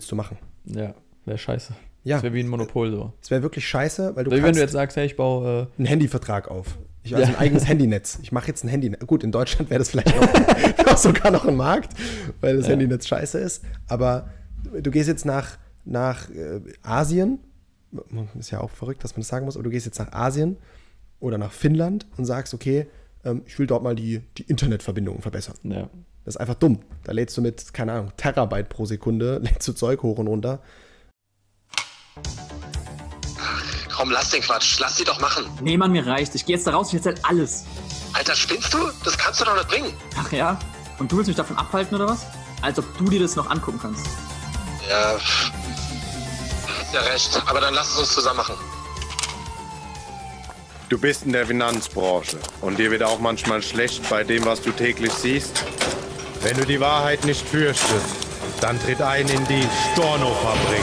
willst du machen? Ja, wäre scheiße. Ja. Das wäre wie ein Monopol so. Es wäre wirklich scheiße, weil du Wie wenn du jetzt sagst, hey, ich baue. einen Handyvertrag auf. Ich also Ja. ein eigenes Handynetz. Ich mache jetzt ein Handy. Gut, in Deutschland wäre das vielleicht noch, noch sogar noch ein Markt, weil das Ja. Handynetz scheiße ist. Aber du gehst jetzt nach, nach äh, Asien. Ist ja auch verrückt, dass man das sagen muss. Aber du gehst jetzt nach Asien oder nach Finnland und sagst, okay, ähm, ich will dort mal die, die Internetverbindungen verbessern. Äh, ja. Das ist einfach dumm. Da lädst du mit, keine Ahnung, Terabyte pro Sekunde, lädst du Zeug hoch und runter. Komm, lass den Quatsch. Lass sie doch machen. Nee, Mann, mir reicht. Ich gehe jetzt da raus, ich erzähl alles. Alter, spinnst du? Das kannst du doch nicht bringen. Ach ja? Und du willst mich davon abhalten oder was? Als ob du dir das noch angucken kannst. Ja, pff. hast ja recht. Aber dann lass es uns zusammen machen. Du bist in der Finanzbranche und dir wird auch manchmal schlecht bei dem, was du täglich siehst. Wenn du die Wahrheit nicht fürchtest, dann tritt ein in die Storno-Fabrik.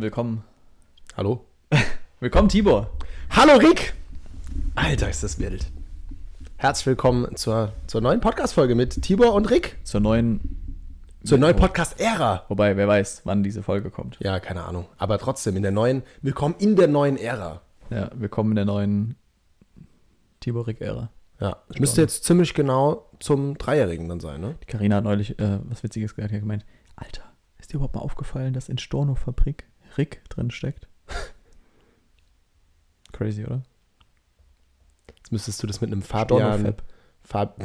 Willkommen. Hallo? Willkommen, Tibor. Hallo Rick! Alter, ist das wild. Herzlich willkommen zur, zur neuen Podcast-Folge mit Tibor und Rick. Zur neuen. Zur neuen Podcast-Ära. Wobei, wer weiß, wann diese Folge kommt. Ja, keine Ahnung. Aber trotzdem, in der neuen, willkommen in der neuen Ära. Ja, willkommen in der neuen Tibor Rick-Ära. Ja, das müsste jetzt ziemlich genau zum Dreijährigen dann sein, ne? Carina hat neulich äh, was Witziges gesagt. Hat gemeint: Alter, ist dir überhaupt mal aufgefallen, dass in Storno-Fabrik Rick drin steckt? Crazy, oder? Jetzt müsstest du das mit einem Fabian. Fab,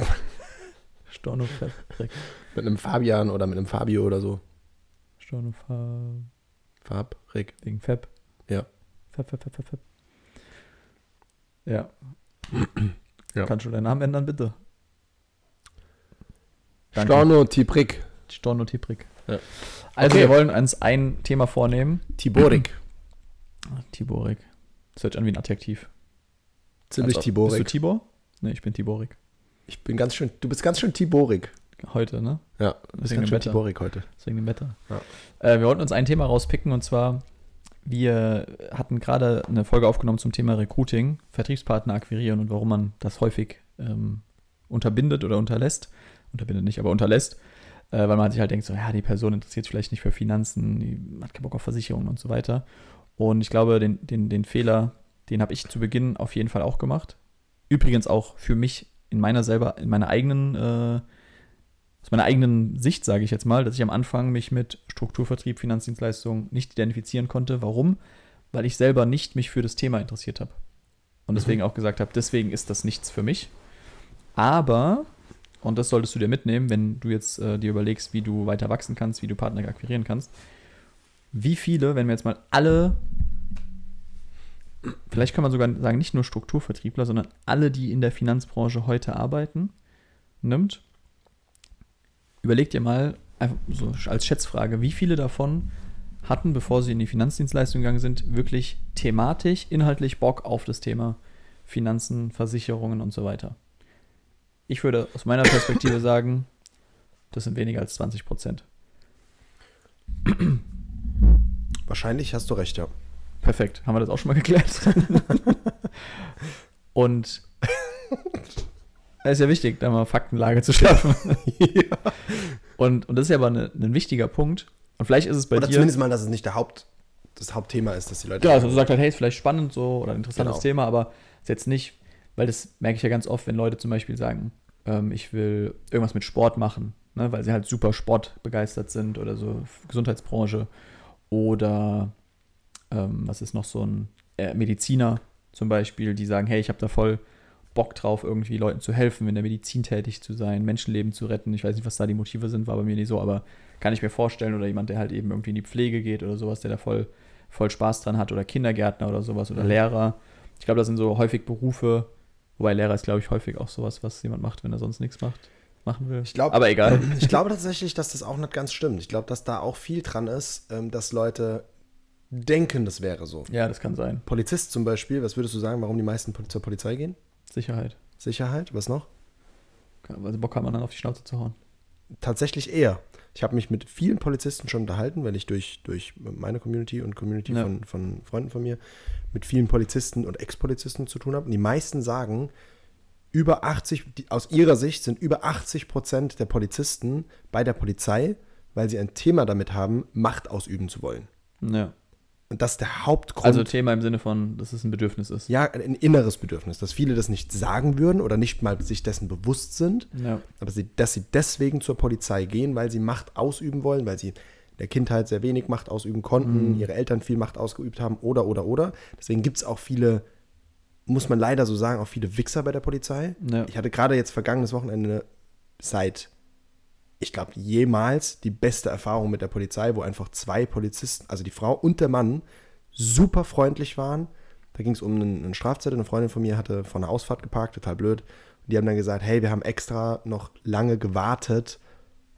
Storno-Fab. Rick. mit einem Fabian oder mit einem Fabio oder so. Storno-Fab. Fab, Rick. Wegen Fab. Ja. Fab, Fab, Fab, Fab, Fab. Ja. Ja. Kannst du deinen Namen ändern, bitte? Danke. Storno, Tibrick, Storno Tibrik. Ja. Also, Okay. wir wollen uns ein Thema vornehmen. Tiborik. Tiborik. Das hört sich an wie ein Adjektiv. Ziemlich Also, Bist du Tiborik. Tibor? Nee, ich bin Tiborik. Ich bin ganz schön, du bist ganz schön Tiborik. Heute, ne? Ja, du bist Wegen ganz schön Wetter. Tiborik heute. Deswegen dem Wetter. Ja. Äh, wir wollten uns ein Thema rauspicken und zwar, wir hatten gerade eine Folge aufgenommen zum Thema Recruiting, Vertriebspartner akquirieren und warum man das häufig ähm, unterbindet oder unterlässt. Unterbindet nicht, aber unterlässt. Äh, weil man sich halt denkt, so, ja, die Person interessiert sich vielleicht nicht für Finanzen, die hat keinen Bock auf Versicherungen und so weiter. Und ich glaube, den, den, den Fehler, den habe ich zu Beginn auf jeden Fall auch gemacht. Übrigens auch für mich in meiner selber, in meiner eigenen äh, aus meiner eigenen Sicht sage ich jetzt mal, dass ich am Anfang mich mit Strukturvertrieb, Finanzdienstleistungen nicht identifizieren konnte. Warum? Weil ich selber nicht mich für das Thema interessiert habe. Und deswegen auch gesagt habe, deswegen ist das nichts für mich. Aber, und das solltest du dir mitnehmen, wenn du jetzt äh, dir überlegst, wie du weiter wachsen kannst, wie du Partner akquirieren kannst, wie viele, wenn wir jetzt mal alle, vielleicht kann man sogar sagen, nicht nur Strukturvertriebler, sondern alle, die in der Finanzbranche heute arbeiten, nimmt, überleg dir mal, einfach so als Schätzfrage, wie viele davon hatten, bevor sie in die Finanzdienstleistung gegangen sind, wirklich thematisch, inhaltlich Bock auf das Thema Finanzen, Versicherungen und so weiter. Ich würde aus meiner Perspektive sagen, das sind weniger als 20 Prozent. Wahrscheinlich hast du recht, ja. Perfekt, haben wir das auch schon mal geklärt. und es ist ja wichtig, da mal Faktenlage zu schaffen. und, und das ist ja aber eine, ein wichtiger Punkt. Und vielleicht ist es bei Oder dir. zumindest mal, dass es nicht der Haupt, das Hauptthema ist, dass die Leute. Genau, also du sagst halt, hey, ist vielleicht spannend so oder ein interessantes Genau. Thema, aber ist jetzt nicht, weil das merke ich ja ganz oft, wenn Leute zum Beispiel sagen, ähm, ich will irgendwas mit Sport machen, ne, weil sie halt super sportbegeistert sind oder so Gesundheitsbranche oder ähm, was ist noch so ein äh, Mediziner zum Beispiel, die sagen, hey, ich habe da voll Bock drauf, irgendwie Leuten zu helfen, in der Medizin tätig zu sein, Menschenleben zu retten. Ich weiß nicht, was da die Motive sind, war bei mir nicht so, aber kann ich mir vorstellen. Oder jemand, der halt eben irgendwie in die Pflege geht oder sowas, der da voll, voll Spaß dran hat. Oder Kindergärtner oder sowas oder Lehrer. Ich glaube, das sind so häufig Berufe, wobei Lehrer ist, glaube ich, häufig auch sowas, was jemand macht, wenn er sonst nichts macht. machen will. Ich glaub- Aber egal. Ich glaube tatsächlich, dass das auch nicht ganz stimmt. Ich glaube, dass da auch viel dran ist, ähm, dass Leute denken, das wäre so. ja, das kann sein. Polizist zum Beispiel, was würdest du sagen, warum die meisten zur Polizei gehen? Sicherheit. Sicherheit, was noch? Weil sie Bock haben, anderen auf die Schnauze zu hauen. Tatsächlich eher. Ich habe mich mit vielen Polizisten schon unterhalten, weil ich durch, durch meine Community und Community Ja. von, von Freunden von mir mit vielen Polizisten und Ex-Polizisten zu tun habe. Und die meisten sagen, über 80, die, aus ihrer Sicht sind über 80 Prozent der Polizisten bei der Polizei, weil sie ein Thema damit haben, Macht ausüben zu wollen. Ja. Und das ist der Hauptgrund. Also Thema im Sinne von, dass es ein Bedürfnis ist. ja, ein inneres Bedürfnis, dass viele das nicht sagen würden oder nicht mal sich dessen bewusst sind, Ja. aber sie, dass sie deswegen zur Polizei gehen, weil sie Macht ausüben wollen, weil sie in der Kindheit sehr wenig Macht ausüben konnten, ihre Eltern viel Macht ausgeübt haben oder, oder, oder. Deswegen gibt es auch viele, muss man leider so sagen, auch viele Wichser bei der Polizei. Ja. Ich hatte gerade jetzt vergangenes Wochenende seit, ich glaube, jemals die beste Erfahrung mit der Polizei, wo einfach zwei Polizisten, also die Frau und der Mann, super freundlich waren. Da ging es um einen, einen Strafzettel. Eine Freundin von mir hatte vor einer Ausfahrt geparkt, total blöd. Und die haben dann gesagt, hey, wir haben extra noch lange gewartet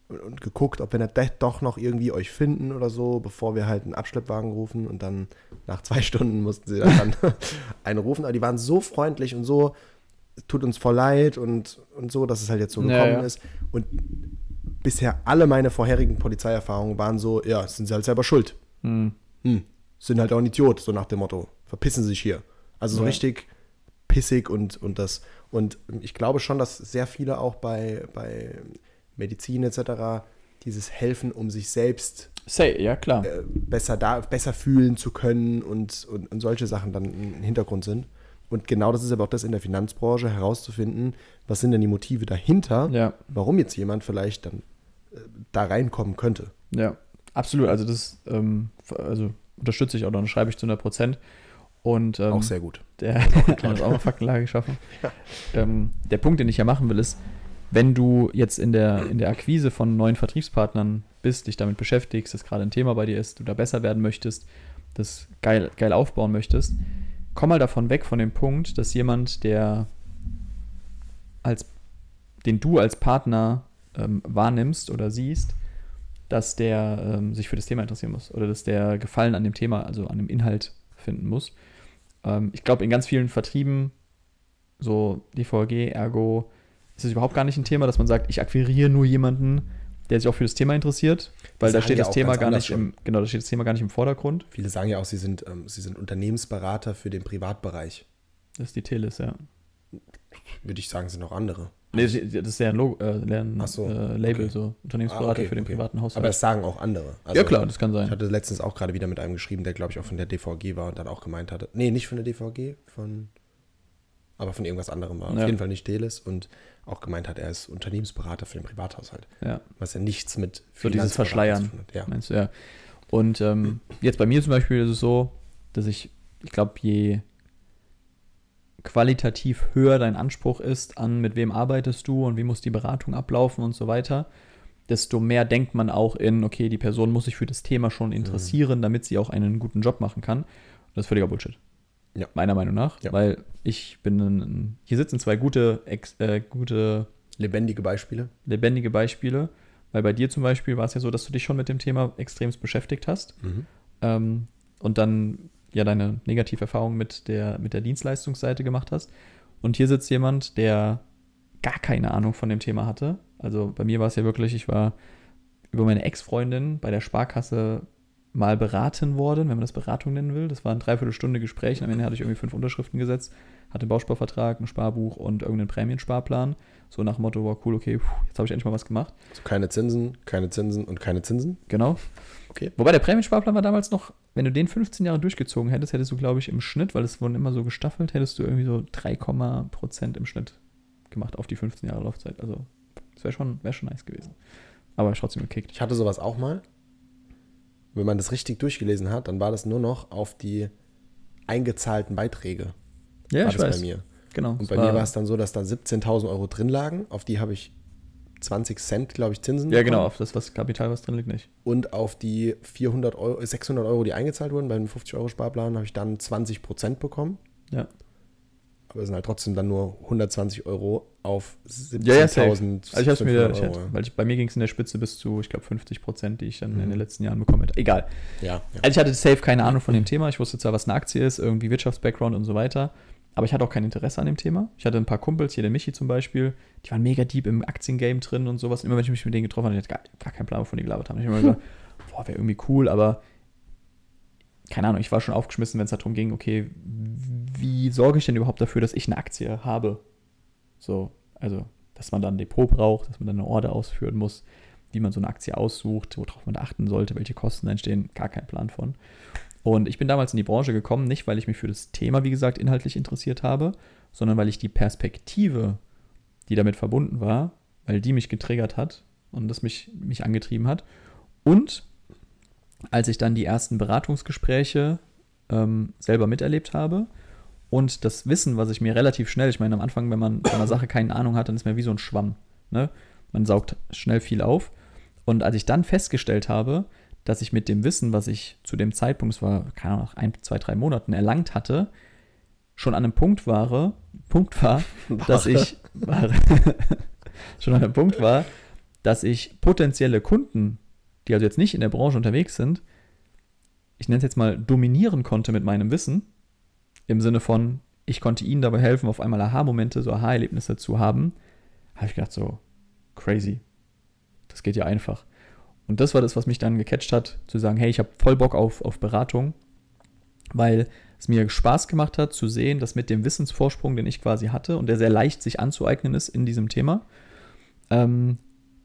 und, und geguckt, ob wir nicht doch noch irgendwie euch finden oder so, bevor wir halt einen Abschleppwagen rufen. Und dann nach zwei Stunden mussten sie dann einen rufen. Aber die waren so freundlich und so, es tut uns voll leid und, und so, dass es halt jetzt so Ja, gekommen ja. ist. Und bisher alle meine vorherigen Polizeierfahrungen waren so, ja, sind sie halt selber schuld. Hm. Hm, sind halt auch ein Idiot, so nach dem Motto. Verpissen Sie sich hier. Also so Ja. richtig pissig und, und das. Und ich glaube schon, dass sehr viele auch bei, bei Medizin etc. dieses Helfen, um sich selbst Say, ja klar. äh, besser, da, besser fühlen zu können und, und, und solche Sachen dann im Hintergrund sind. Und genau das ist aber auch das in der Finanzbranche herauszufinden, was sind denn die Motive dahinter, Ja. warum jetzt jemand vielleicht dann da reinkommen könnte. Ja, absolut. Also das ähm, also unterstütze ich oder schreibe ich zu 100 Prozent. Und ähm, auch sehr gut. Der hat auch mal Faktenlage geschaffen. Ähm, der Punkt, den ich ja machen will, ist, wenn du jetzt in der, in der Akquise von neuen Vertriebspartnern bist, dich damit beschäftigst, das gerade ein Thema bei dir ist, du da besser werden möchtest, das geil, geil aufbauen möchtest, komm mal davon weg von dem Punkt, dass jemand, der als den du als Partner ähm, wahrnimmst oder siehst, dass der ähm, sich für das Thema interessieren muss oder dass der Gefallen an dem Thema, also an dem Inhalt finden muss. Ähm, ich glaube, in ganz vielen Vertrieben, so DVG, Ergo, ist es überhaupt gar nicht ein Thema, dass man sagt, ich akquiriere nur jemanden, der sich auch für das Thema interessiert, weil da steht ja das Thema gar nicht im, genau, da steht das Thema gar nicht im Vordergrund. Viele sagen ja auch, sie sind, ähm, sie sind Unternehmensberater für den Privatbereich. Das ist die Teles, ja. Würde ich sagen, sind auch andere. Nee, das ist ja ein, Logo, äh, ein so, äh, Label, okay. so Unternehmensberater Ah, okay, für den okay. privaten Haushalt. Aber das sagen auch andere. Also, ja, klar, das kann Ich sein. hatte letztens auch gerade wieder mit einem geschrieben, der, glaube ich, auch von der DVG war und dann auch gemeint hatte. Nee, nicht von der DVG, von. Aber von irgendwas anderem war. Ja. Auf jeden Fall nicht Teles und auch gemeint hat, er ist Unternehmensberater für den Privathaushalt. Ja. Was ja nichts mit So dieses Verschleiern. Ja. Meinst du, ja. Und ähm, jetzt bei mir zum Beispiel ist es so, dass ich, ich glaube, je qualitativ höher dein Anspruch ist an, mit wem arbeitest du und wie muss die Beratung ablaufen und so weiter, desto mehr denkt man auch in, okay, die Person muss sich für das Thema schon interessieren, damit sie auch einen guten Job machen kann. Und das ist völliger Bullshit. Ja. Meiner Meinung nach. Ja. Weil ich bin ein, hier sitzen zwei gute, äh, gute Lebendige Beispiele. lebendige Beispiele. Weil bei dir zum Beispiel war es ja so, dass du dich schon mit dem Thema extremst beschäftigt hast. Ähm, und dann ja deine Negativerfahrung mit der, mit der Dienstleistungsseite gemacht hast. Und hier sitzt jemand, der gar keine Ahnung von dem Thema hatte. Also bei mir war es ja wirklich, ich war über meine Ex-Freundin bei der Sparkasse mal beraten worden, wenn man das Beratung nennen will. Das war ein Dreiviertelstunde Gespräch. Am Ende hatte ich irgendwie fünf Unterschriften gesetzt, hatte einen Bausparvertrag, ein Sparbuch und irgendeinen Prämiensparplan. So nach dem Motto, war cool, okay, jetzt habe ich endlich mal was gemacht. Also keine Zinsen, keine Zinsen und keine Zinsen. Genau. Okay. Wobei der Prämiensparplan war damals noch, wenn du den 15 Jahre durchgezogen hättest, hättest du, glaube ich, im Schnitt, weil es wurden immer so gestaffelt, hättest du irgendwie so 3, Prozent im Schnitt gemacht auf die 15 Jahre Laufzeit. Also, das wäre schon, wär schon nice gewesen. Aber ich trotzdem gekickt. Ich hatte sowas auch mal. Wenn man das richtig durchgelesen hat, dann war das nur noch auf die eingezahlten Beiträge. Ja, war ich das weiß. bei mir. Genau. Und bei mir war es dann so, dass da 17.000 Euro drin lagen. Auf die habe ich 20 Cent, glaube ich, Zinsen. Ja, genau, bekommen. auf das was Kapital, was drin liegt, nicht. Und auf die 400 Euro, 600 Euro, die eingezahlt wurden, beim 50-Euro-Sparplan, habe ich dann 20 Prozent bekommen. Ja. Aber es sind halt trotzdem dann nur 120 Euro auf Ja, ja, safe. 17.000 Also ich hab's mir, ich, Euro. weil ich, bei mir ging es in der Spitze bis zu, ich glaube, 50 Prozent, die ich dann in Mhm. den letzten Jahren bekommen hätte. Egal. ja, ja. Also ich hatte safe keine Ahnung von dem Thema. Ich wusste zwar, was eine Aktie ist, irgendwie Wirtschaftsbackground und so weiter, aber ich hatte auch kein Interesse an dem Thema. Ich hatte ein paar Kumpels, hier der Michi zum Beispiel, die waren mega deep im Aktiengame drin und sowas. Und immer wenn ich mich mit denen getroffen habe, hatte ich gar, gar keinen Plan, wovon die gelabert haben. Ich habe immer gesagt, boah, wäre irgendwie cool, aber keine Ahnung, ich war schon aufgeschmissen, wenn es darum ging, okay, wie sorge ich denn überhaupt dafür, dass ich eine Aktie habe? So, also, dass man dann ein Depot braucht, dass man dann eine Order ausführen muss, wie man so eine Aktie aussucht, worauf man da achten sollte, welche Kosten entstehen, gar keinen Plan von. Und ich bin damals in die Branche gekommen, nicht weil ich mich für das Thema, wie gesagt, inhaltlich interessiert habe, sondern weil ich die Perspektive, die damit verbunden war, weil die mich getriggert hat und das mich, mich angetrieben hat. Und als ich dann die ersten Beratungsgespräche ähm, selber miterlebt habe und das Wissen, was ich mir relativ schnell, ich meine, am Anfang, wenn man von einer Sache keine Ahnung hat, dann ist man wie so ein Schwamm. Ne? Man saugt schnell viel auf. Und als ich dann festgestellt habe, dass ich mit dem Wissen, was ich zu dem Zeitpunkt, es war, keine Ahnung, nach ein, zwei, drei Monaten erlangt hatte, schon an einem Punkt war, Punkt war, dass ich war, schon an einem Punkt war, dass ich potenzielle Kunden, die also jetzt nicht in der Branche unterwegs sind, ich nenne es jetzt mal dominieren konnte mit meinem Wissen, im Sinne von, ich konnte ihnen dabei helfen, auf einmal Aha-Momente, so Aha-Erlebnisse zu haben, habe ich gedacht, so crazy. Das geht ja einfach. Und das war das, was mich dann gecatcht hat, zu sagen, hey, ich habe voll Bock auf, auf Beratung, weil es mir Spaß gemacht hat zu sehen, dass mit dem Wissensvorsprung, den ich quasi hatte und der sehr leicht sich anzueignen ist in diesem Thema, ähm,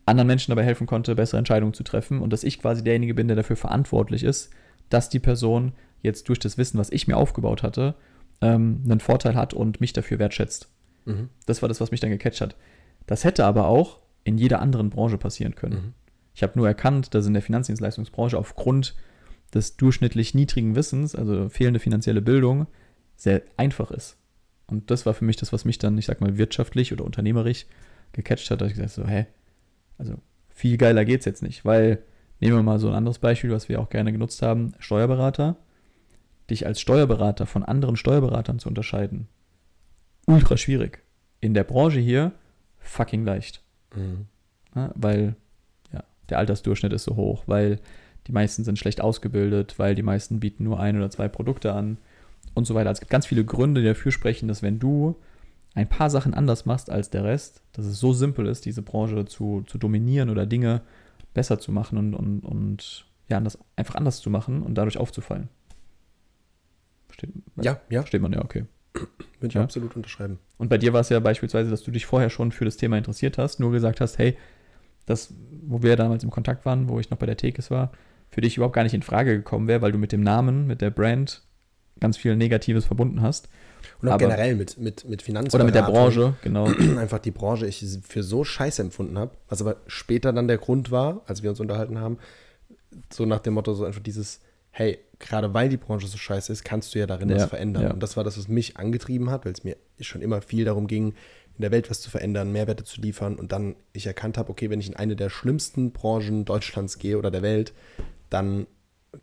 anderen Menschen dabei helfen konnte, bessere Entscheidungen zu treffen und dass ich quasi derjenige bin, der dafür verantwortlich ist, dass die Person jetzt durch das Wissen, was ich mir aufgebaut hatte, ähm, einen Vorteil hat und mich dafür wertschätzt. Mhm. Das war das, was mich dann gecatcht hat. Das hätte aber auch in jeder anderen Branche passieren können. Mhm. Ich habe nur erkannt, dass in der Finanzdienstleistungsbranche aufgrund des durchschnittlich niedrigen Wissens, also fehlende finanzielle Bildung, sehr einfach ist. Und das war für mich das, was mich dann, ich sag mal, wirtschaftlich oder unternehmerisch gecatcht hat, dass ich gesagt habe, so, hä, also viel geiler geht's jetzt nicht, weil, nehmen wir mal so ein anderes Beispiel, was wir auch gerne genutzt haben, Steuerberater, dich als Steuerberater von anderen Steuerberatern zu unterscheiden, ultra schwierig. In der Branche hier fucking leicht. Mhm. Ja, weil ja, der Altersdurchschnitt ist so hoch, weil die meisten sind schlecht ausgebildet, weil die meisten bieten nur ein oder zwei Produkte an und so weiter. Also es gibt ganz viele Gründe, die dafür sprechen, dass wenn du ein paar Sachen anders machst als der Rest, dass es so simpel ist, diese Branche zu, zu dominieren oder Dinge besser zu machen und, und, und ja, anders, einfach anders zu machen und dadurch aufzufallen. Versteht, Ja, ja, versteht man ja, okay. würde ich Ja. absolut unterschreiben. Und bei dir war es ja beispielsweise, dass du dich vorher schon für das Thema interessiert hast, nur gesagt hast, hey, das, wo wir damals im Kontakt waren, wo ich noch bei der Tekes war, für dich überhaupt gar nicht in Frage gekommen wäre, weil du mit dem Namen, mit der Brand ganz viel Negatives verbunden hast. Und auch Aber- generell mit, mit, mit Finanzberatung. Oder mit der Branche, genau. einfach die Branche ich für so scheiße empfunden habe, was aber später dann der Grund war, als wir uns unterhalten haben, so nach dem Motto, so einfach dieses, hey, gerade weil die Branche so scheiße ist, kannst du ja darin Ja, was verändern. ja. Und das war das, was mich angetrieben hat, weil es mir schon immer viel darum ging, in der Welt was zu verändern, Mehrwerte zu liefern und dann ich erkannt habe, okay, wenn ich in eine der schlimmsten Branchen Deutschlands gehe oder der Welt, dann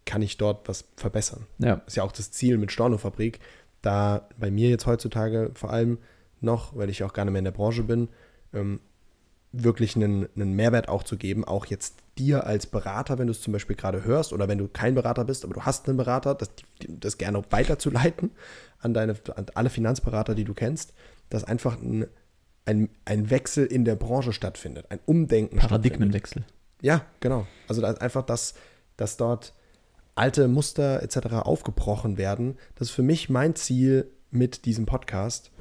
kann ich dort was verbessern Ja, ist ja auch das Ziel mit Stornofabrik, da bei mir jetzt heutzutage vor allem noch, weil ich auch gar nicht mehr in der Branche bin, ähm, wirklich einen, einen Mehrwert auch zu geben, auch jetzt dir als Berater, wenn du es zum Beispiel gerade hörst oder wenn du kein Berater bist, aber du hast einen Berater, das, das gerne weiterzuleiten an, deine, an alle Finanzberater, die du kennst, dass einfach ein, ein, ein Wechsel in der Branche stattfindet, ein Umdenken. Paradigmenwechsel. Ja, genau. Also da ist einfach, dass, dass dort alte Muster etc. aufgebrochen werden. Das ist für mich mein Ziel mit diesem Podcast,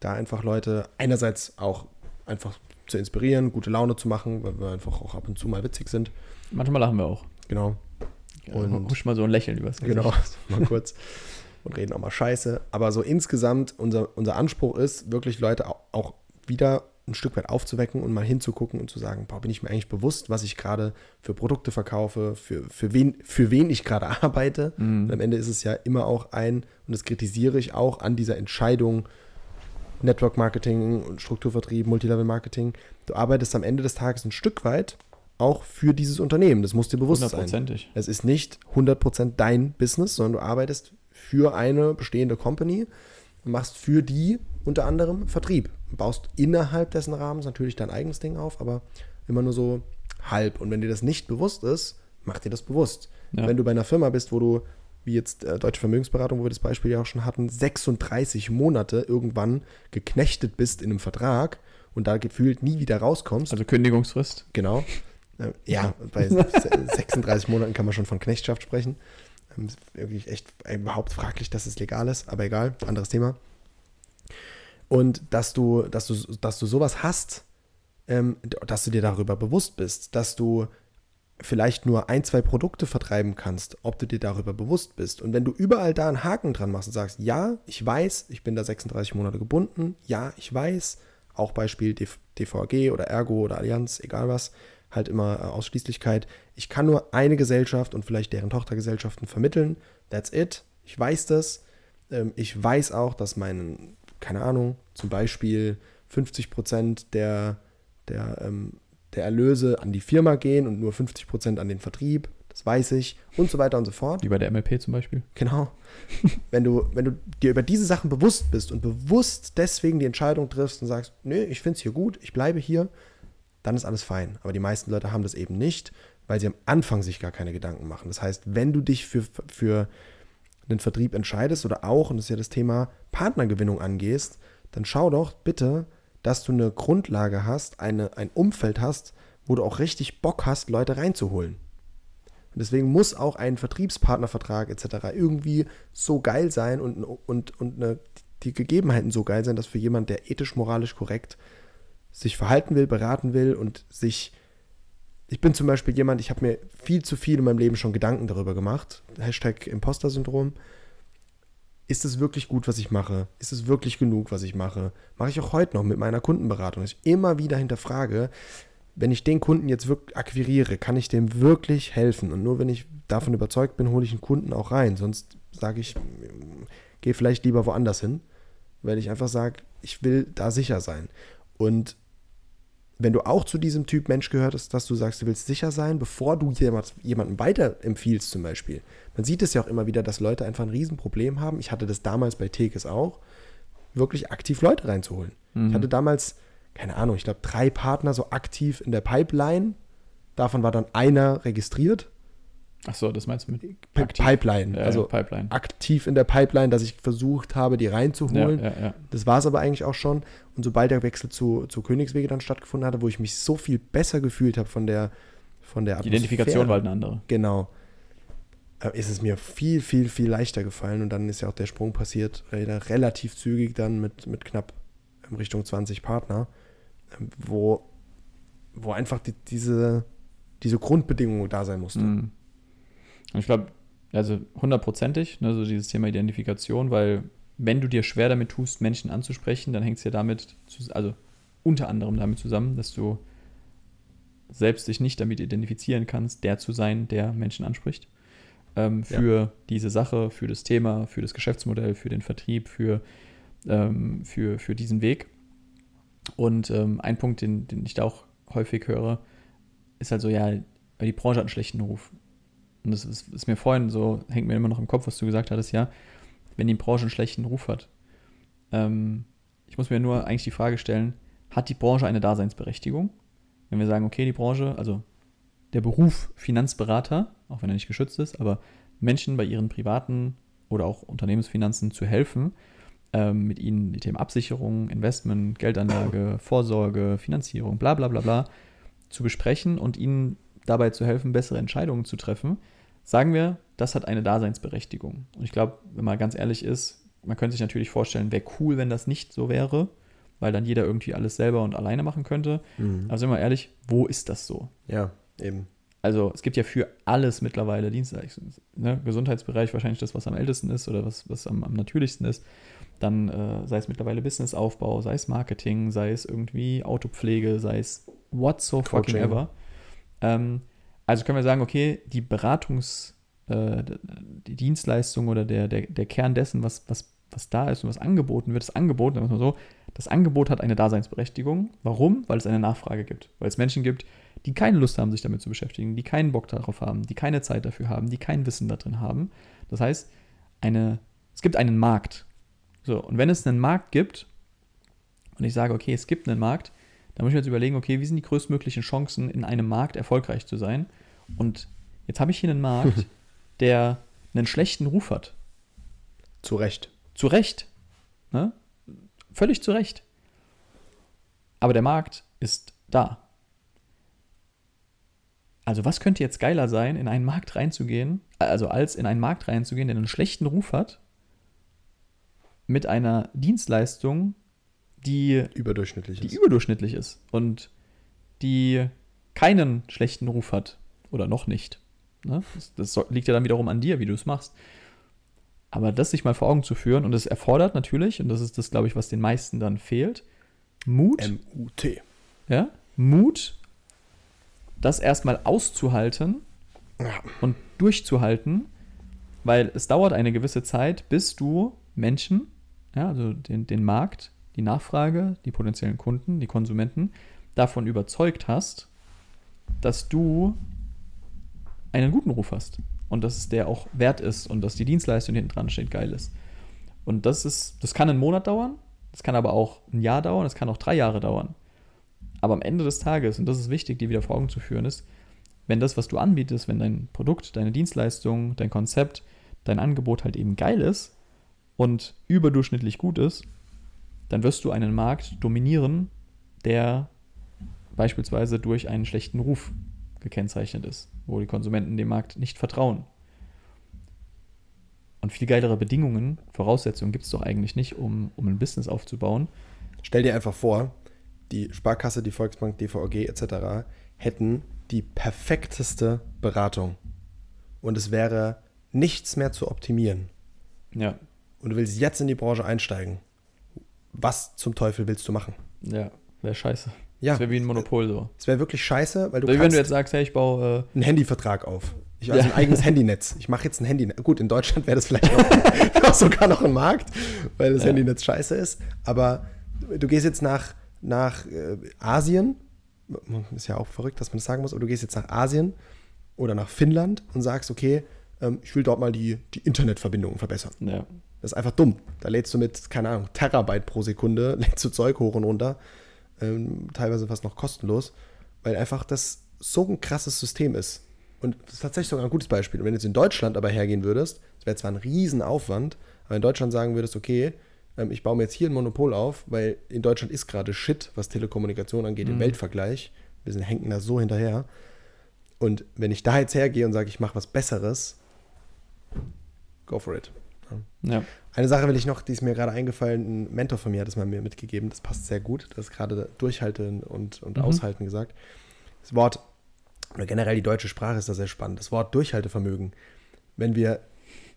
da einfach Leute einerseits auch einfach zu inspirieren, gute Laune zu machen, weil wir einfach auch ab und zu mal witzig sind. Manchmal lachen wir auch. Genau. Und Und- husch mal so ein Lächeln übers Gesicht. Genau, mal kurz. Und reden auch mal Scheiße. Aber so insgesamt, unser, unser Anspruch ist, wirklich Leute au- auch wieder ein Stück weit aufzuwecken und mal hinzugucken und zu sagen, boah, bin ich mir eigentlich bewusst, was ich gerade für Produkte verkaufe, für, für, wen, für wen ich gerade arbeite. Und am Ende ist es ja immer auch ein, und das kritisiere ich auch an dieser Entscheidung, Network Marketing und Strukturvertrieb, Multilevel Marketing. Du arbeitest am Ende des Tages ein Stück weit auch für dieses Unternehmen. Das muss dir bewusst sein. Es ist nicht 100% dein Business, sondern du arbeitest für eine bestehende Company und machst für die unter anderem Vertrieb. Du baust innerhalb dessen Rahmens natürlich dein eigenes Ding auf, aber immer nur so halb. Und wenn dir das nicht bewusst ist, mach dir das bewusst. Ja. Wenn du bei einer Firma bist, wo du, wie jetzt äh, Deutsche Vermögensberatung, wo wir das Beispiel ja auch schon hatten, 36 Monate irgendwann geknechtet bist in einem Vertrag und da gefühlt nie wieder rauskommst, Also Kündigungsfrist. Genau. Äh, Ja, bei se- 36 Monaten kann man schon von Knechtschaft sprechen. Ähm, Wirklich echt äh, überhaupt fraglich, dass es legal ist, aber egal, anderes Thema. Und dass du, dass du, dass du sowas hast, ähm, dass du dir darüber bewusst bist, dass du vielleicht nur ein, zwei Produkte vertreiben kannst, ob du dir darüber bewusst bist. Und wenn du überall da einen Haken dran machst und sagst, ja, ich weiß, ich bin da 36 Monate gebunden, ja, ich weiß, auch Beispiel DV DVG oder Ergo oder Allianz, egal was, halt immer äh, Ausschließlichkeit. Ich kann nur eine Gesellschaft und vielleicht deren Tochtergesellschaften vermitteln. That's it. Ich weiß das. Ähm, ich weiß auch, dass meinen, keine Ahnung, zum Beispiel 50 Prozent der, der, ähm, der Erlöse an die Firma gehen und nur 50 Prozent an den Vertrieb. Das weiß ich und so weiter und so fort. Wie bei der MLP zum Beispiel. Genau. wenn, du, wenn du dir über diese Sachen bewusst bist und bewusst deswegen die Entscheidung triffst und sagst, nee, ich finde es hier gut, ich bleibe hier, dann ist alles fein. Aber die meisten Leute haben das eben nicht, weil sie am Anfang sich gar keine Gedanken machen. Das heißt, wenn du dich für, für einen Vertrieb entscheidest oder auch, und das ist ja das Thema Partnergewinnung angehst, dann schau doch bitte, dass du eine Grundlage hast, eine, ein Umfeld hast, wo du auch richtig Bock hast, Leute reinzuholen. Und deswegen muss auch ein Vertriebspartnervertrag etc. irgendwie so geil sein und, und, und eine, die Gegebenheiten so geil sein, dass für jemanden, der ethisch, moralisch korrekt sich verhalten will, beraten will und sich. Ich bin zum Beispiel jemand, ich habe mir viel zu viel in meinem Leben schon Gedanken darüber gemacht. Hashtag Imposter-Syndrom. Ist es wirklich gut, was ich mache? Ist es wirklich genug, was ich mache? Mache ich auch heute noch mit meiner Kundenberatung. Ich immer wieder hinterfrage, wenn ich den Kunden jetzt wirklich akquiriere, kann ich dem wirklich helfen? Und nur wenn ich davon überzeugt bin, hole ich einen Kunden auch rein. Sonst sage ich, gehe vielleicht lieber woanders hin, weil ich einfach sage, ich will da sicher sein. Und wenn du auch zu diesem Typ Mensch gehörst, dass du sagst, du willst sicher sein, bevor du jemand, jemanden weiterempfiehlst zum Beispiel. Man sieht es ja auch immer wieder, dass Leute einfach ein Riesenproblem haben. Ich hatte das damals bei Tekes auch, wirklich aktiv Leute reinzuholen. Ich hatte damals, keine Ahnung, ich glaube drei Partner so aktiv in der Pipeline. Davon war dann einer registriert. Achso, das meinst du mit aktiv? Pipeline, Ja, also Pipeline. aktiv in der Pipeline, dass ich versucht habe, die reinzuholen. ja, ja. Das war es aber eigentlich auch schon. Und sobald der Wechsel zu, zu Königswege dann stattgefunden hatte, wo ich mich so viel besser gefühlt habe von der, von der Die Identifikation war halt eine andere. Genau. äh, Ist es mir viel, viel, viel leichter gefallen. Und dann ist ja auch der Sprung passiert, äh, relativ zügig dann mit, mit knapp in Richtung 20 Partner, ähm, wo, wo einfach die, diese, diese Grundbedingung da sein musste. Mhm. Und ich glaube, also hundertprozentig, ne, so dieses Thema Identifikation, weil wenn du dir schwer damit tust, Menschen anzusprechen, dann hängt es ja damit, also unter anderem damit zusammen, dass du selbst dich nicht damit identifizieren kannst, der zu sein, der Menschen anspricht. Ähm, für diese Sache, für das Thema, für das Geschäftsmodell, für den Vertrieb, für, ähm, für, für diesen Weg. Und ähm, ein Punkt, den, den ich da auch häufig höre, ist halt so, ja, die Branche hat einen schlechten Ruf. Und das ist, ist mir vorhin so, hängt mir immer noch im Kopf, was du gesagt hattest, ja, wenn die Branche einen schlechten Ruf hat. Ähm, ich muss mir nur eigentlich die Frage stellen, hat die Branche eine Daseinsberechtigung? Wenn wir sagen, okay, die Branche, also der Beruf Finanzberater, auch wenn er nicht geschützt ist, aber Menschen bei ihren privaten oder auch Unternehmensfinanzen zu helfen, ähm, mit ihnen die Themen Absicherung, Investment, Geldanlage, Vorsorge, Finanzierung, bla bla bla bla zu besprechen und ihnen dabei zu helfen, bessere Entscheidungen zu treffen, sagen wir, das hat eine Daseinsberechtigung. Und ich glaube, wenn man ganz ehrlich ist, man könnte sich natürlich vorstellen, wäre cool, wenn das nicht so wäre, weil dann jeder irgendwie alles selber und alleine machen könnte. Mhm. Aber sind wir ehrlich, wo ist das so? Ja, eben. Also es gibt ja für alles mittlerweile Dienstleistungen. Ne? Gesundheitsbereich wahrscheinlich das, was am ältesten ist oder was, was am, am natürlichsten ist. Dann äh, sei es mittlerweile Businessaufbau, sei es Marketing, sei es irgendwie Autopflege, sei es what so fucking ever. Ähm, also können wir sagen, okay, die Beratungs, äh, die Dienstleistung oder der, der, der Kern dessen, was, was, was da ist und was angeboten wird, das Angebot, sagen wir mal so, das Angebot hat eine Daseinsberechtigung. Warum? Weil es eine Nachfrage gibt. Weil es Menschen gibt, die keine Lust haben, sich damit zu beschäftigen, die keinen Bock darauf haben, die keine Zeit dafür haben, die kein Wissen da drin haben. Das heißt, eine, es gibt einen Markt. So, und wenn es einen Markt gibt, und ich sage, okay, es gibt einen Markt, dann muss ich mir jetzt überlegen, okay, wie sind die größtmöglichen Chancen, in einem Markt erfolgreich zu sein? Und jetzt habe ich hier einen Markt, der einen schlechten Ruf hat. Zu Recht. Zu Recht. Ne? Völlig zu Recht. Aber der Markt ist da. Also was könnte jetzt geiler sein, in einen Markt reinzugehen, also als in einen Markt reinzugehen, der einen schlechten Ruf hat, mit einer Dienstleistung, die, Überdurchschnittlich die ist. überdurchschnittlich ist und die keinen schlechten Ruf hat oder noch nicht. Ne? Das, das liegt ja dann wiederum an dir, wie du es machst. Aber das sich mal vor Augen zu führen und es erfordert natürlich, und das ist das, glaube ich, was den meisten dann fehlt, Mut, M-U-T. ja, Mut, das erstmal auszuhalten Ja. und durchzuhalten, weil es dauert eine gewisse Zeit, bis du Menschen, ja, also den, den Markt, die Nachfrage, die potenziellen Kunden, die Konsumenten davon überzeugt hast, dass du einen guten Ruf hast und dass der auch wert ist und dass die Dienstleistung, die hinten dran steht, geil ist. Und das ist, das kann einen Monat dauern, das kann aber auch ein Jahr dauern, das kann auch drei Jahre dauern. Aber am Ende des Tages, und das ist wichtig, dir wieder vor Augen zu führen, ist, wenn das, was du anbietest, wenn dein Produkt, deine Dienstleistung, dein Konzept, dein Angebot halt eben geil ist und überdurchschnittlich gut ist, dann wirst du einen Markt dominieren, der beispielsweise durch einen schlechten Ruf gekennzeichnet ist, wo die Konsumenten dem Markt nicht vertrauen. Und viel geilere Bedingungen, Voraussetzungen gibt es doch eigentlich nicht, um, um ein Business aufzubauen. Stell dir einfach vor, die Sparkasse, die Volksbank, DVG etc. hätten die perfekteste Beratung. Und es wäre nichts mehr zu optimieren. Ja, Und du willst jetzt in die Branche einsteigen. Was zum Teufel willst du machen? ja, wäre scheiße. Ja. Das wäre wie ein Monopol so. Es wäre wirklich scheiße, weil du Wie wenn du jetzt sagst, hey, ich baue. einen Handyvertrag auf. Ich also Ja. ein eigenes Handynetz. Ich mache jetzt ein Handynetz. Gut, in Deutschland wäre das vielleicht noch sogar noch ein Markt, weil das Ja. Handynetz scheiße ist. Aber du gehst jetzt nach, nach äh, Asien. Ist ja auch verrückt, dass man das sagen muss, aber du gehst jetzt nach Asien oder nach Finnland und sagst, okay, ähm, ich will dort mal die, die Internetverbindungen verbessern. Äh, ja, Das ist einfach dumm. Da lädst du mit, keine Ahnung, Terabyte pro Sekunde, lädst du Zeug hoch und runter. Ähm, teilweise fast noch kostenlos, weil einfach das so ein krasses System ist. Und das ist tatsächlich sogar ein gutes Beispiel. Und wenn du jetzt in Deutschland aber hergehen würdest, das wäre zwar ein Riesenaufwand, aber in Deutschland sagen würdest, okay, ähm, ich baue mir jetzt hier ein Monopol auf, weil in Deutschland ist gerade Shit, was Telekommunikation angeht, im Weltvergleich. Wir sind, hängen da so hinterher. Und wenn ich da jetzt hergehe und sage, ich mache was Besseres, go for it. Ja, Eine Sache will ich noch, die ist mir gerade eingefallen. Ein Mentor von mir hat es mal mir mitgegeben. Das passt sehr gut. Das ist gerade Durchhalten und, und Mhm. Aushalten gesagt. Das Wort, oder generell die deutsche Sprache ist da sehr spannend. Das Wort Durchhaltevermögen. Wenn wir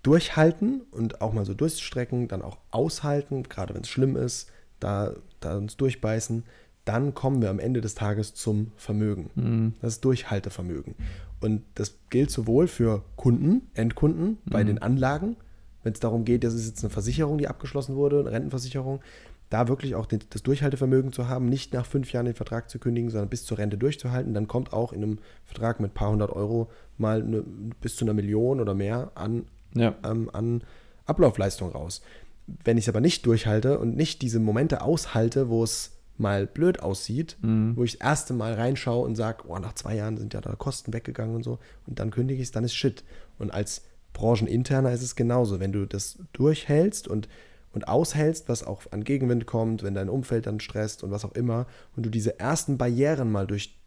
durchhalten und auch mal so durchstrecken, dann auch aushalten, gerade wenn es schlimm ist, da, da uns durchbeißen, dann kommen wir am Ende des Tages zum Vermögen. Mhm. Das ist Durchhaltevermögen. Und das gilt sowohl für Kunden, Endkunden, bei den Anlagen, wenn es darum geht, das ist jetzt eine Versicherung, die abgeschlossen wurde, eine Rentenversicherung, da wirklich auch den, das Durchhaltevermögen zu haben, nicht nach fünf Jahren den Vertrag zu kündigen, sondern bis zur Rente durchzuhalten. Dann kommt auch in einem Vertrag mit ein paar hundert Euro mal eine, bis zu einer Million oder mehr an ja, ähm, an Ablaufleistung raus. Wenn ich es aber nicht durchhalte und nicht diese Momente aushalte, wo es mal blöd aussieht, wo ich das erste Mal reinschaue und sage, oh, nach zwei Jahren sind ja da Kosten weggegangen und so, und dann kündige ich es, dann ist Shit. Und als Brancheninterner ist es genauso. Wenn du das durchhältst und, und aushältst, was auch an Gegenwind kommt, wenn dein Umfeld dann stresst und was auch immer, und du diese ersten Barrieren mal durch,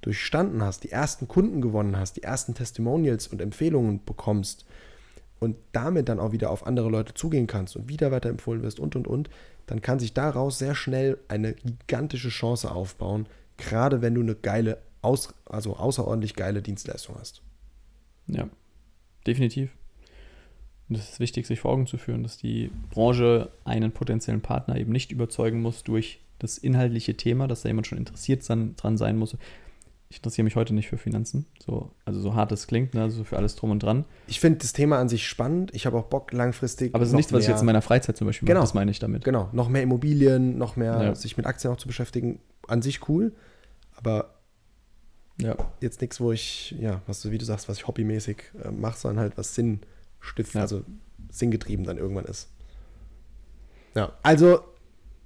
durchstanden hast, die ersten Kunden gewonnen hast, die ersten Testimonials und Empfehlungen bekommst, und damit dann auch wieder auf andere Leute zugehen kannst und wieder weiterempfohlen wirst und und und, dann kann sich daraus sehr schnell eine gigantische Chance aufbauen, gerade wenn du eine geile, aus, also außerordentlich geile Dienstleistung hast. ja, definitiv. Und es ist wichtig, sich vor Augen zu führen, dass die Branche einen potenziellen Partner eben nicht überzeugen muss durch das inhaltliche Thema, dass da jemand schon interessiert sein, dran sein muss. Ich interessiere mich heute nicht für Finanzen, so, also so hart es klingt, ne, also für alles drum und dran. Ich finde das Thema an sich spannend. Ich habe auch Bock langfristig. Aber es ist nichts, was ich jetzt in meiner Freizeit zum Beispiel Genau. mache, das meine ich damit. Genau, noch mehr Immobilien, noch mehr Ja. sich mit Aktien auch zu beschäftigen. An sich cool, aber Ja, jetzt nichts, wo ich, ja, was du, wie du sagst, was ich hobbymäßig äh, mache, sondern halt was Sinn stiftet, Ja. also sinngetrieben dann irgendwann ist. Ja, also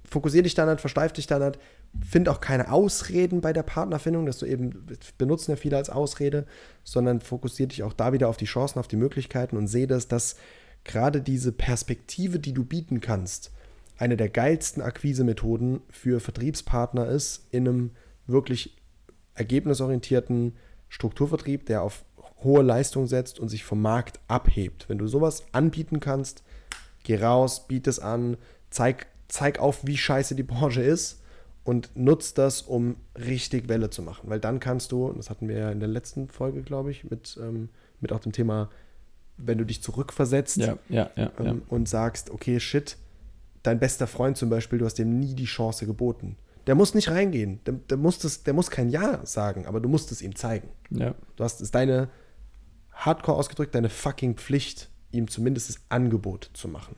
fokussier dich da nicht, versteif dich da nicht, find auch keine Ausreden bei der Partnerfindung, dass du eben, benutzen ja viele als Ausrede, sondern fokussier dich auch da wieder auf die Chancen, auf die Möglichkeiten und sehe das, dass gerade diese Perspektive, die du bieten kannst, eine der geilsten Akquisemethoden für Vertriebspartner ist, in einem wirklich ergebnisorientierten Strukturvertrieb, der auf hohe Leistung setzt und sich vom Markt abhebt. Wenn du sowas anbieten kannst, geh raus, biete es an, zeig, zeig auf, wie scheiße die Branche ist und nutz das, um richtig Welle zu machen. Weil dann kannst du, das hatten wir ja in der letzten Folge, glaube ich, mit, ähm, mit auch dem Thema, wenn du dich zurückversetzt Ja, ja, ja. ja. ähm, und sagst, okay, shit, dein bester Freund zum Beispiel, du hast dem nie die Chance geboten. Der muss nicht reingehen, der, der, muss, das, der muss kein Ja sagen, aber du musst es ihm zeigen. ja. Du hast es deine, hardcore ausgedrückt, deine fucking Pflicht, ihm zumindest das Angebot zu machen.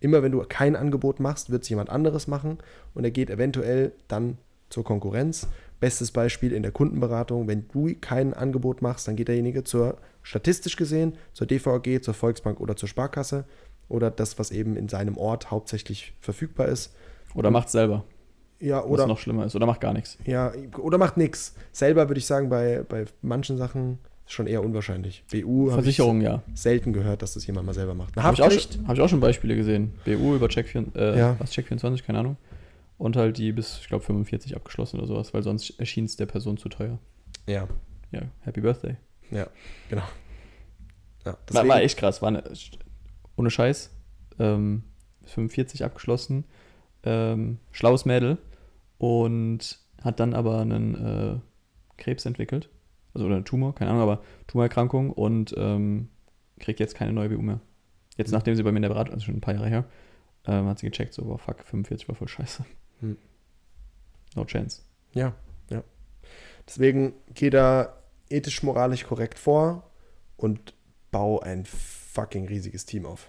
Immer wenn du kein Angebot machst, wird es jemand anderes machen und er geht eventuell dann zur Konkurrenz. Bestes Beispiel in der Kundenberatung, wenn du kein Angebot machst, dann geht derjenige zur, statistisch gesehen, zur DVG, zur Volksbank oder zur Sparkasse oder das, was eben in seinem Ort hauptsächlich verfügbar ist. Oder macht selber, Ja, was oder noch schlimmer ist. Oder macht gar nichts. ja, oder macht nichts. Selber würde ich sagen, bei, bei manchen Sachen ist schon eher unwahrscheinlich. BU Versicherung, ja. selten gehört, dass das jemand mal selber macht. Habe ich, auch hab ich auch schon Beispiele gesehen. BU über Check, 4, äh, Ja. was Check 24, keine Ahnung. Und halt die bis, ich glaube, 45 abgeschlossen oder sowas, weil sonst erschien es der Person zu teuer. Ja, Ja, Happy Birthday. ja, genau. Ja, War, war echt krass, war eine, ohne Scheiß. Ähm, 45 abgeschlossen. Ähm, schlaues Mädel. Und hat dann aber einen äh, Krebs entwickelt. Also oder einen Tumor, keine Ahnung, aber Tumorerkrankung und ähm, kriegt jetzt keine neue BU mehr. Jetzt, Mhm. nachdem sie bei mir in der Beratung, also schon ein paar Jahre her, ähm, hat sie gecheckt, so, boah, fuck, 45 war voll scheiße. Hm. No chance. ja, ja. Deswegen geh da ethisch, moralisch korrekt vor und bau ein fucking riesiges Team auf.